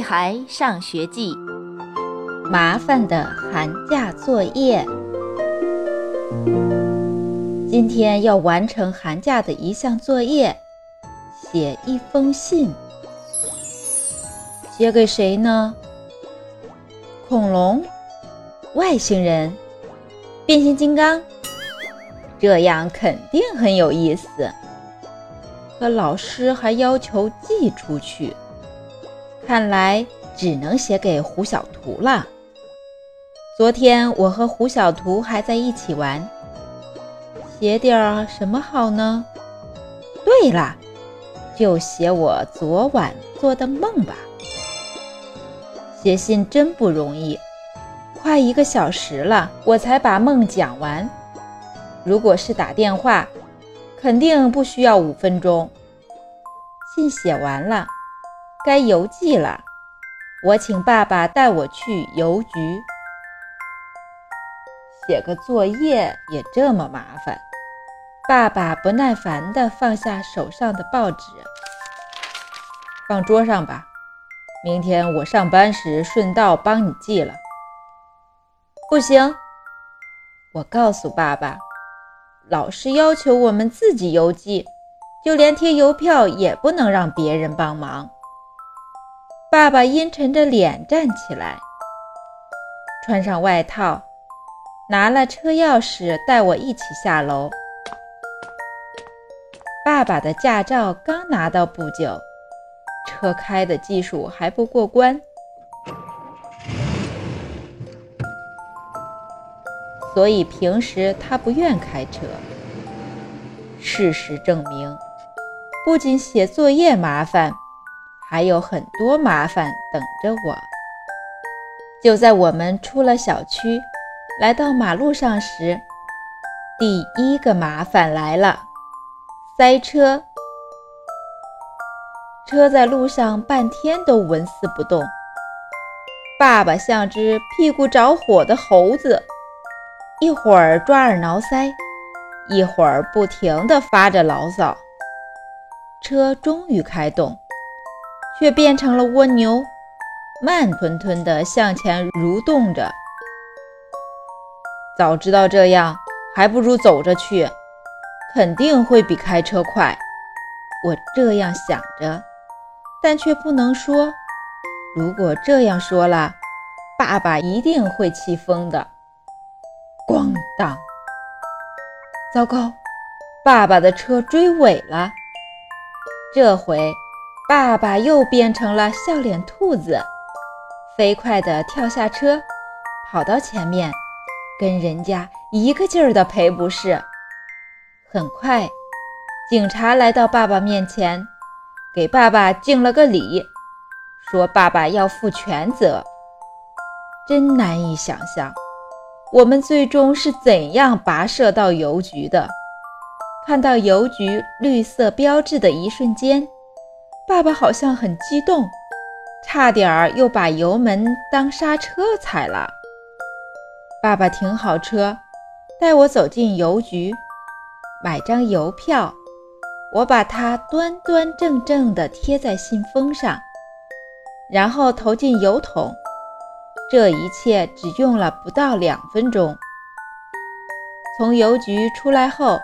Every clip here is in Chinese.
孩上学记》，麻烦的寒假作业。今天要完成寒假的一项作业，写一封信。写给谁呢？恐龙、外星人、变形金刚，这样肯定很有意思。可老师还要求寄出去，看来只能写给胡小图了。昨天我和胡小图还在一起玩，写点什么好呢？对了，就写我昨晚做的梦吧。写信真不容易，快一个小时了，我才把梦讲完。如果是打电话，肯定不需要五分钟。信写完了，该邮寄了。我请爸爸带我去邮局。写个作业也这么麻烦？爸爸不耐烦地放下手上的报纸，放桌上吧。明天我上班时顺道帮你寄了。不行，我告诉爸爸，老师要求我们自己邮寄，就连贴邮票也不能让别人帮忙。爸爸阴沉着脸站起来，穿上外套，拿了车钥匙，带我一起下楼。爸爸的驾照刚拿到不久。车开的技术还不过关，所以平时他不愿开车。事实证明，不仅写作业麻烦，还有很多麻烦等着我。就在我们出了小区，来到马路上时，第一个麻烦来了：塞车。车在路上半天都纹丝不动，爸爸像只屁股着火的猴子，一会儿抓耳挠腮，一会儿不停地发着牢骚。车终于开动，却变成了蜗牛，慢吞吞地向前蠕动着。早知道这样，还不如走着去，肯定会比开车快。我这样想着。但却不能说，如果这样说了，爸爸一定会气疯的。咣当！糟糕，爸爸的车追尾了。这回，爸爸又变成了笑脸兔子，飞快地跳下车，跑到前面，跟人家一个劲儿地赔不是。很快，警察来到爸爸面前。给爸爸敬了个礼，说爸爸要负全责。真难以想象，我们最终是怎样跋涉到邮局的。看到邮局绿色标志的一瞬间，爸爸好像很激动，差点儿又把油门当刹车踩了。爸爸停好车，带我走进邮局，买张邮票。我把它端端正正地贴在信封上，然后投进邮筒。这一切只用了不到两分钟。从邮局出来后，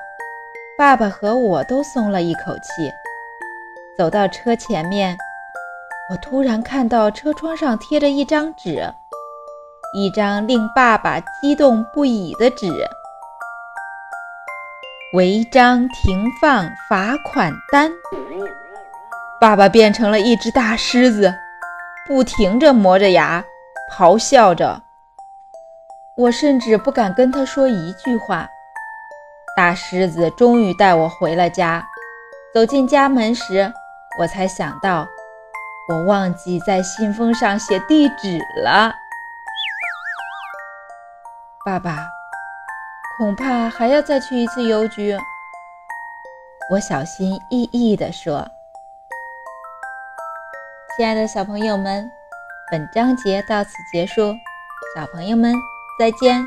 爸爸和我都松了一口气。走到车前面，我突然看到车窗上贴着一张纸，一张令爸爸激动不已的纸。违章停放罚款单。爸爸变成了一只大狮子，不停地磨着牙，咆哮着。我甚至不敢跟他说一句话。大狮子终于带我回了家。走进家门时，我才想到，我忘记在信封上写地址了。爸爸。恐怕还要再去一次邮局，我小心翼翼地说：“亲爱的小朋友们，本章节到此结束，小朋友们再见。”